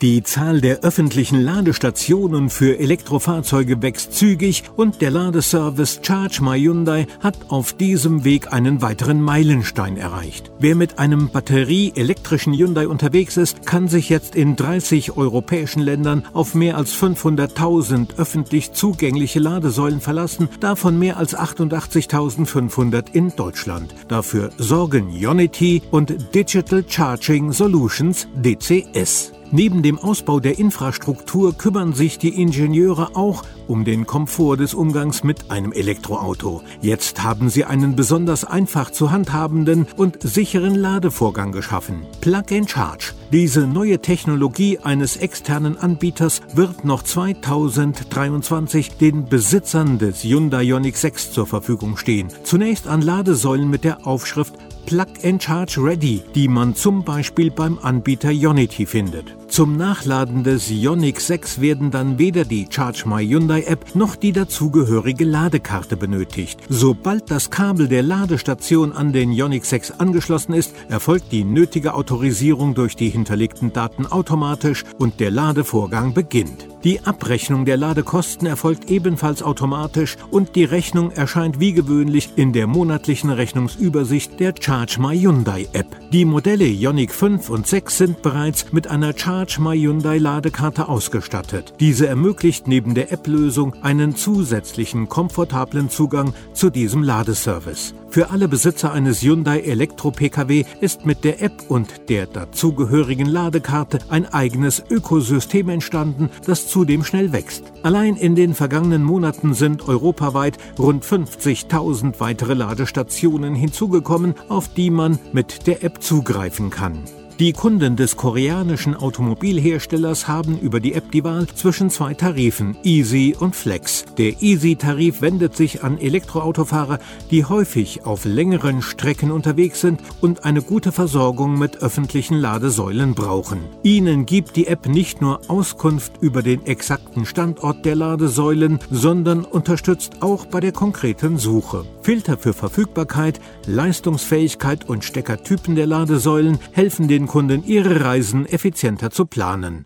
Die Zahl der öffentlichen Ladestationen für Elektrofahrzeuge wächst zügig und der Ladeservice Charge My Hyundai hat auf diesem Weg einen weiteren Meilenstein erreicht. Wer mit einem batterieelektrischen Hyundai unterwegs ist, kann sich jetzt in 30 europäischen Ländern auf mehr als 500.000 öffentlich zugängliche Ladesäulen verlassen, davon mehr als 88.500 in Deutschland. Dafür sorgen Unity und Digital Charging Solutions DCS. Neben dem Ausbau der Infrastruktur kümmern sich die Ingenieure auch um den Komfort des Umgangs mit einem Elektroauto. Jetzt haben sie einen besonders einfach zu handhabenden und sicheren Ladevorgang geschaffen. Plug and Charge. Diese neue Technologie eines externen Anbieters wird noch 2023 den Besitzern des Hyundai Ioniq 6 zur Verfügung stehen. Zunächst an Ladesäulen mit der Aufschrift Plug and Charge Ready, die man zum Beispiel beim Anbieter Ionity findet. Zum Nachladen des Ioniq 6 werden dann weder die Charge My Hyundai App noch die dazugehörige Ladekarte benötigt. Sobald das Kabel der Ladestation an den Ioniq 6 angeschlossen ist, erfolgt die nötige Autorisierung durch die hinterlegten Daten automatisch und der Ladevorgang beginnt. Die Abrechnung der Ladekosten erfolgt ebenfalls automatisch und die Rechnung erscheint wie gewöhnlich in der monatlichen Rechnungsübersicht der Charge My Hyundai App. Die Modelle Ioniq 5 und 6 sind bereits mit einer Charge My Hyundai Ladekarte ausgestattet. Diese ermöglicht neben der App-Lösung einen zusätzlichen komfortablen Zugang zu diesem Ladeservice. Für alle Besitzer eines Hyundai Elektro-Pkw ist mit der App und der dazugehörigen Ladekarte ein eigenes Ökosystem entstanden, das zudem schnell wächst. Allein in den vergangenen Monaten sind europaweit rund 50.000 weitere Ladestationen hinzugekommen, auf die man mit der App zugreifen kann. Die Kunden des koreanischen Automobilherstellers haben über die App die Wahl zwischen zwei Tarifen, Easy und Flex. Der Easy-Tarif wendet sich an Elektroautofahrer, die häufig auf längeren Strecken unterwegs sind und eine gute Versorgung mit öffentlichen Ladesäulen brauchen. Ihnen gibt die App nicht nur Auskunft über den exakten Standort der Ladesäulen, sondern unterstützt auch bei der konkreten Suche. Filter für Verfügbarkeit, Leistungsfähigkeit und Steckertypen der Ladesäulen helfen den Kunden ihre Reisen effizienter zu planen.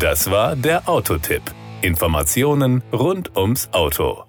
Das war der Autotipp. Informationen rund ums Auto.